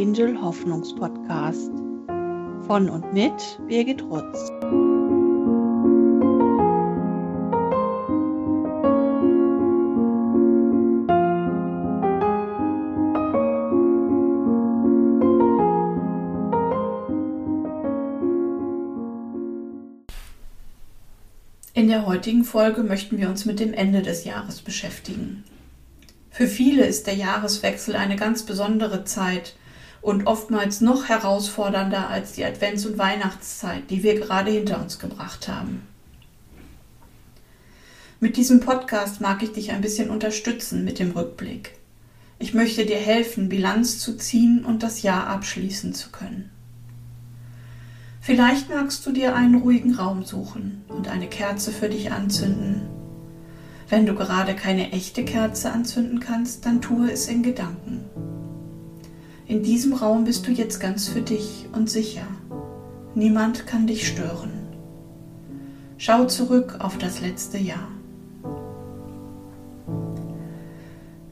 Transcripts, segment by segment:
Angel Hoffnungspodcast von und mit Birgit Rutz. In der heutigen Folge möchten wir uns mit dem Ende des Jahres beschäftigen. Für viele ist der Jahreswechsel eine ganz besondere Zeit und oftmals noch herausfordernder als die Advents- und Weihnachtszeit, die wir gerade hinter uns gebracht haben. Mit diesem Podcast mag ich dich ein bisschen unterstützen mit dem Rückblick. Ich möchte dir helfen, Bilanz zu ziehen und das Jahr abschließen zu können. Vielleicht magst du dir einen ruhigen Raum suchen und eine Kerze für dich anzünden wenn du gerade keine echte Kerze anzünden kannst, dann tue es in Gedanken. In diesem Raum bist du jetzt ganz für dich und sicher. Niemand kann dich stören. Schau zurück auf das letzte Jahr.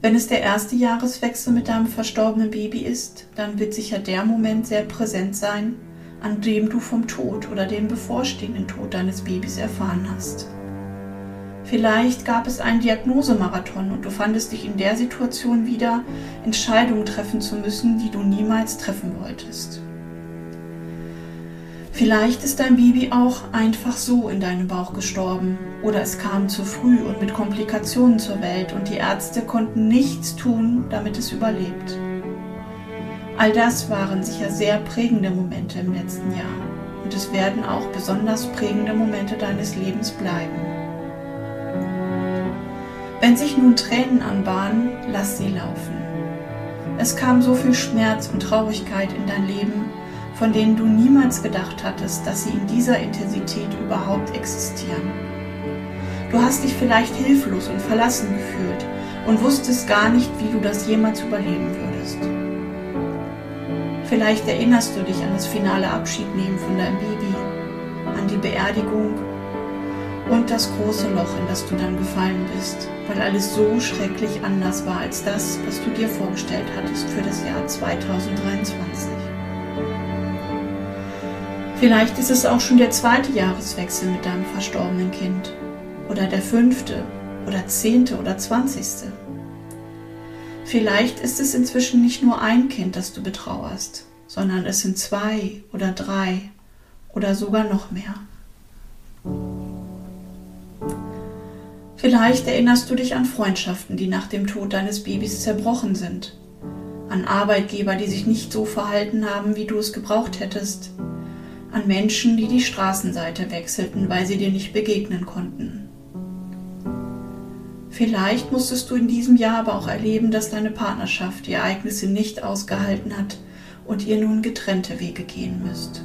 Wenn es der erste Jahreswechsel mit deinem verstorbenen Baby ist, dann wird sicher der Moment sehr präsent sein, an dem du vom Tod oder dem bevorstehenden Tod deines Babys erfahren hast. Vielleicht gab es einen Diagnosemarathon und du fandest dich in der Situation wieder, Entscheidungen treffen zu müssen, die du niemals treffen wolltest. Vielleicht ist dein Baby auch einfach so in deinem Bauch gestorben oder es kam zu früh und mit Komplikationen zur Welt und die Ärzte konnten nichts tun, damit es überlebt. All das waren sicher sehr prägende Momente im letzten Jahr und es werden auch besonders prägende Momente deines Lebens bleiben. Wenn sich nun Tränen anbahnen, lass sie laufen. Es kam so viel Schmerz und Traurigkeit in dein Leben, von denen du niemals gedacht hattest, dass sie in dieser Intensität überhaupt existieren. Du hast dich vielleicht hilflos und verlassen gefühlt und wusstest gar nicht, wie du das jemals überleben würdest. Vielleicht erinnerst du dich an das finale Abschiednehmen von deinem Baby, an die Beerdigung und das große Loch, in das du dann gefallen bist, weil alles so schrecklich anders war als das, was du dir vorgestellt hattest für das Jahr 2023. Vielleicht ist es auch schon der zweite Jahreswechsel mit deinem verstorbenen Kind oder der fünfte oder zehnte oder zwanzigste. Vielleicht ist es inzwischen nicht nur ein Kind, das du betrauerst, sondern es sind zwei oder drei oder sogar noch mehr. Vielleicht erinnerst du dich an Freundschaften, die nach dem Tod deines Babys zerbrochen sind, an Arbeitgeber, die sich nicht so verhalten haben, wie du es gebraucht hättest, an Menschen, die die Straßenseite wechselten, weil sie dir nicht begegnen konnten. Vielleicht musstest du in diesem Jahr aber auch erleben, dass deine Partnerschaft die Ereignisse nicht ausgehalten hat und ihr nun getrennte Wege gehen müsst.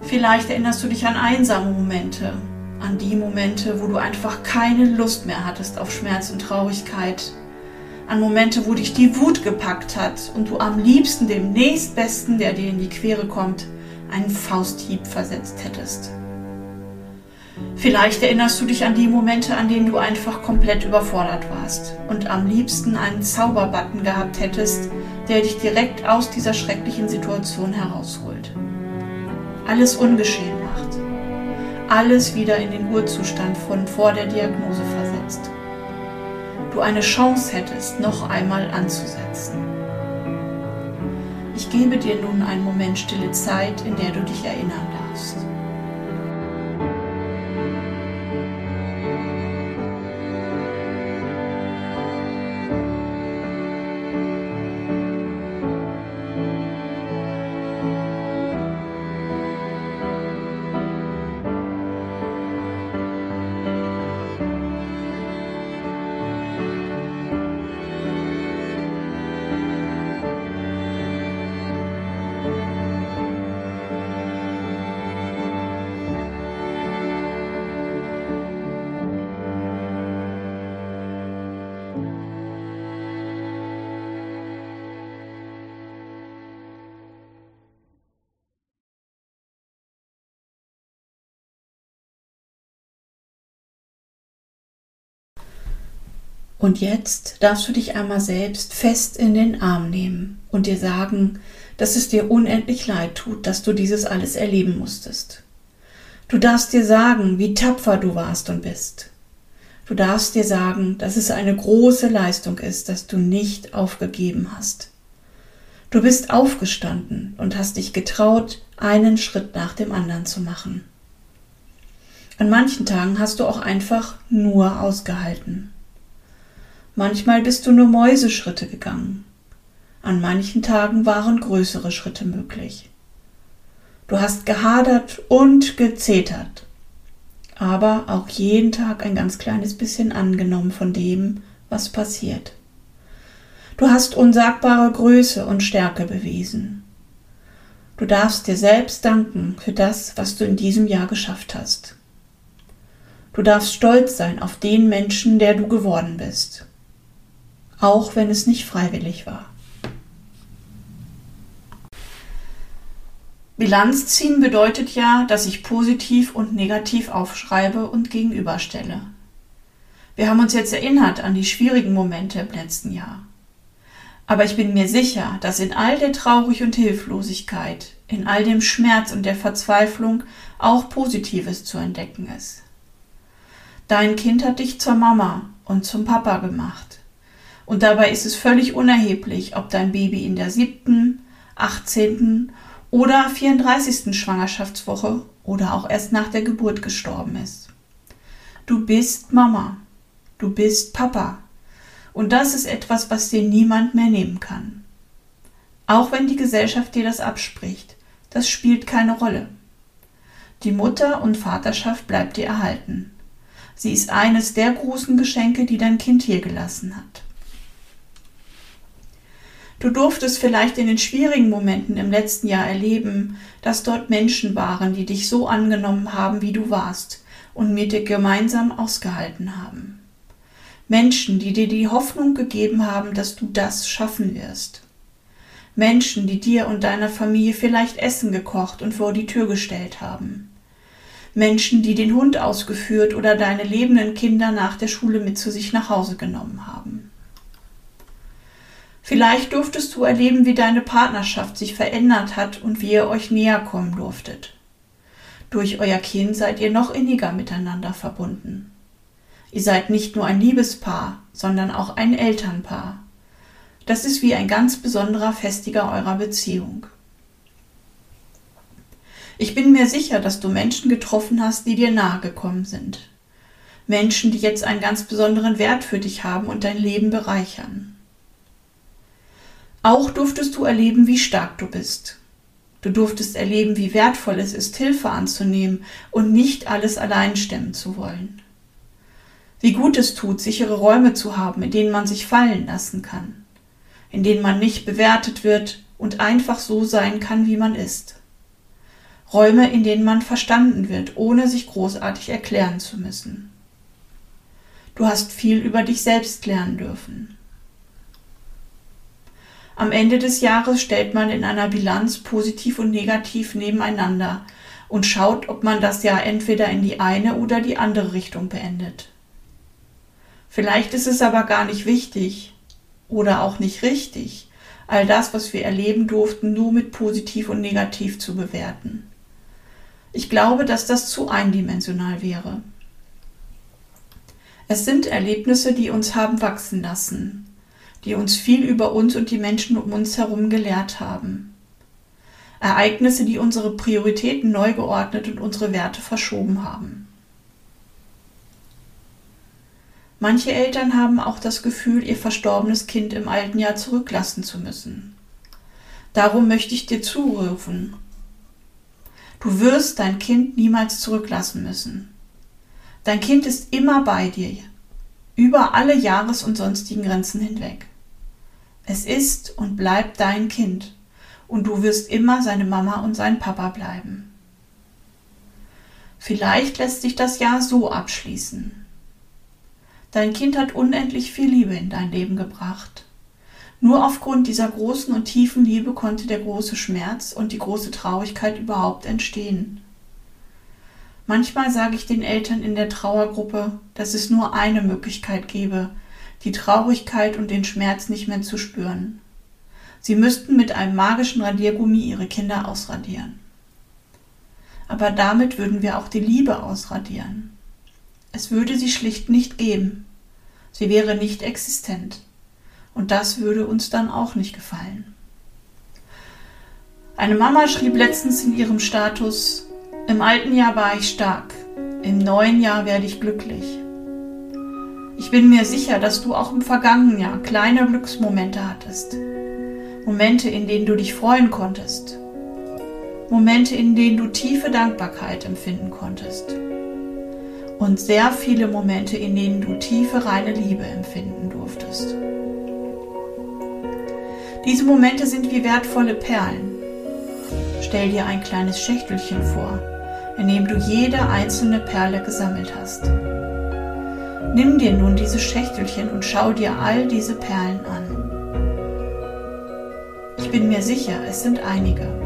Vielleicht erinnerst du dich an einsame Momente, an die Momente, wo du einfach keine Lust mehr hattest auf Schmerz und Traurigkeit, an Momente, wo dich die Wut gepackt hat und du am liebsten dem nächstbesten, der dir in die Quere kommt, einen Fausthieb versetzt hättest. Vielleicht erinnerst du dich an die Momente, an denen du einfach komplett überfordert warst und am liebsten einen Zauberbutton gehabt hättest, der dich direkt aus dieser schrecklichen Situation herausholt. Alles ungeschehen alles wieder in den Urzustand von vor der Diagnose versetzt. Du eine Chance hättest, noch einmal anzusetzen. Ich gebe dir nun einen Moment stille Zeit, in der du dich erinnern darfst. Und jetzt darfst du dich einmal selbst fest in den Arm nehmen und dir sagen, dass es dir unendlich leid tut, dass du dieses alles erleben musstest. Du darfst dir sagen, wie tapfer du warst und bist. Du darfst dir sagen, dass es eine große Leistung ist, dass du nicht aufgegeben hast. Du bist aufgestanden und hast dich getraut, einen Schritt nach dem anderen zu machen. An manchen Tagen hast du auch einfach nur ausgehalten. Manchmal bist du nur Mäuseschritte gegangen. An manchen Tagen waren größere Schritte möglich. Du hast gehadert und gezetert, aber auch jeden Tag ein ganz kleines bisschen angenommen von dem, was passiert. Du hast unsagbare Größe und Stärke bewiesen. Du darfst dir selbst danken für das, was du in diesem Jahr geschafft hast. Du darfst stolz sein auf den Menschen, der du geworden bist auch wenn es nicht freiwillig war. Bilanz ziehen bedeutet ja, dass ich positiv und negativ aufschreibe und gegenüberstelle. Wir haben uns jetzt erinnert an die schwierigen Momente im letzten Jahr. Aber ich bin mir sicher, dass in all der Traurig und Hilflosigkeit, in all dem Schmerz und der Verzweiflung auch Positives zu entdecken ist. Dein Kind hat dich zur Mama und zum Papa gemacht. Und dabei ist es völlig unerheblich, ob dein Baby in der siebten, achtzehnten oder 34. Schwangerschaftswoche oder auch erst nach der Geburt gestorben ist. Du bist Mama. Du bist Papa. Und das ist etwas, was dir niemand mehr nehmen kann. Auch wenn die Gesellschaft dir das abspricht, das spielt keine Rolle. Die Mutter- und Vaterschaft bleibt dir erhalten. Sie ist eines der großen Geschenke, die dein Kind hier gelassen hat. Du durftest vielleicht in den schwierigen Momenten im letzten Jahr erleben, dass dort Menschen waren, die dich so angenommen haben, wie du warst und mit dir gemeinsam ausgehalten haben. Menschen, die dir die Hoffnung gegeben haben, dass du das schaffen wirst. Menschen, die dir und deiner Familie vielleicht Essen gekocht und vor die Tür gestellt haben. Menschen, die den Hund ausgeführt oder deine lebenden Kinder nach der Schule mit zu sich nach Hause genommen haben. Vielleicht durftest du erleben, wie deine Partnerschaft sich verändert hat und wie ihr euch näher kommen durftet. Durch euer Kind seid ihr noch inniger miteinander verbunden. Ihr seid nicht nur ein Liebespaar, sondern auch ein Elternpaar. Das ist wie ein ganz besonderer Festiger eurer Beziehung. Ich bin mir sicher, dass du Menschen getroffen hast, die dir nahe gekommen sind. Menschen, die jetzt einen ganz besonderen Wert für dich haben und dein Leben bereichern. Auch durftest du erleben, wie stark du bist. Du durftest erleben, wie wertvoll es ist, Hilfe anzunehmen und nicht alles allein stemmen zu wollen. Wie gut es tut, sichere Räume zu haben, in denen man sich fallen lassen kann, in denen man nicht bewertet wird und einfach so sein kann, wie man ist. Räume, in denen man verstanden wird, ohne sich großartig erklären zu müssen. Du hast viel über dich selbst lernen dürfen. Am Ende des Jahres stellt man in einer Bilanz positiv und negativ nebeneinander und schaut, ob man das Jahr entweder in die eine oder die andere Richtung beendet. Vielleicht ist es aber gar nicht wichtig oder auch nicht richtig, all das, was wir erleben durften, nur mit positiv und negativ zu bewerten. Ich glaube, dass das zu eindimensional wäre. Es sind Erlebnisse, die uns haben wachsen lassen, die uns viel über uns und die Menschen um uns herum gelehrt haben. Ereignisse, die unsere Prioritäten neu geordnet und unsere Werte verschoben haben. Manche Eltern haben auch das Gefühl, ihr verstorbenes Kind im alten Jahr zurücklassen zu müssen. Darum möchte ich dir zurufen. Du wirst dein Kind niemals zurücklassen müssen. Dein Kind ist immer bei dir, über alle Jahres- und sonstigen Grenzen hinweg. Es ist und bleibt dein Kind und du wirst immer seine Mama und sein Papa bleiben. Vielleicht lässt sich das Jahr so abschließen. Dein Kind hat unendlich viel Liebe in dein Leben gebracht. Nur aufgrund dieser großen und tiefen Liebe konnte der große Schmerz und die große Traurigkeit überhaupt entstehen. Manchmal sage ich den Eltern in der Trauergruppe, dass es nur eine Möglichkeit gebe, die Traurigkeit und den Schmerz nicht mehr zu spüren. Sie müssten mit einem magischen Radiergummi ihre Kinder ausradieren. Aber damit würden wir auch die Liebe ausradieren. Es würde sie schlicht nicht geben. Sie wäre nicht existent. Und das würde uns dann auch nicht gefallen. Eine Mama schrieb letztens in ihrem Status, im alten Jahr war ich stark, im neuen Jahr werde ich glücklich. Ich bin mir sicher, dass du auch im vergangenen Jahr kleine Glücksmomente hattest. Momente, in denen du dich freuen konntest. Momente, in denen du tiefe Dankbarkeit empfinden konntest. Und sehr viele Momente, in denen du tiefe reine Liebe empfinden durftest. Diese Momente sind wie wertvolle Perlen. Stell dir ein kleines Schächtelchen vor, in dem du jede einzelne Perle gesammelt hast. Nimm dir nun diese Schächtelchen und schau dir all diese Perlen an. Ich bin mir sicher, es sind einige.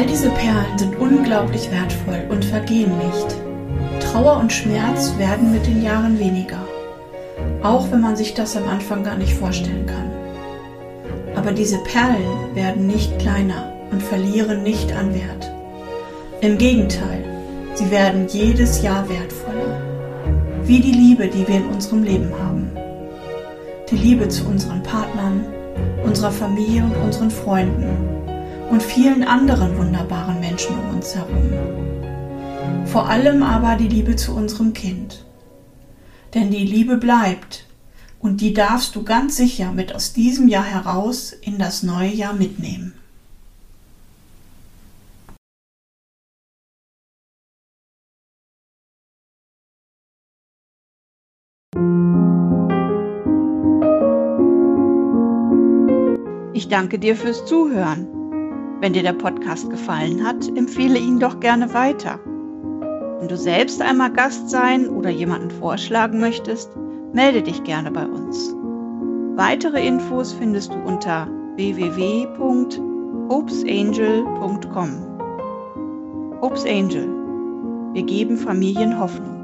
All diese Perlen sind unglaublich wertvoll und vergehen nicht. Trauer und Schmerz werden mit den Jahren weniger, auch wenn man sich das am Anfang gar nicht vorstellen kann. Aber diese Perlen werden nicht kleiner und verlieren nicht an Wert. Im Gegenteil, sie werden jedes Jahr wertvoller. Wie die Liebe, die wir in unserem Leben haben. Die Liebe zu unseren Partnern, unserer Familie und unseren Freunden und vielen anderen wunderbaren Menschen um uns herum. Vor allem aber die Liebe zu unserem Kind. Denn die Liebe bleibt und die darfst du ganz sicher mit aus diesem Jahr heraus in das neue Jahr mitnehmen. Ich danke dir fürs Zuhören. Wenn dir der Podcast gefallen hat, empfehle ihn doch gerne weiter. Wenn du selbst einmal Gast sein oder jemanden vorschlagen möchtest, melde dich gerne bei uns. Weitere Infos findest du unter www.hopesangel.com. Hopes Angel. Wir geben Familien Hoffnung.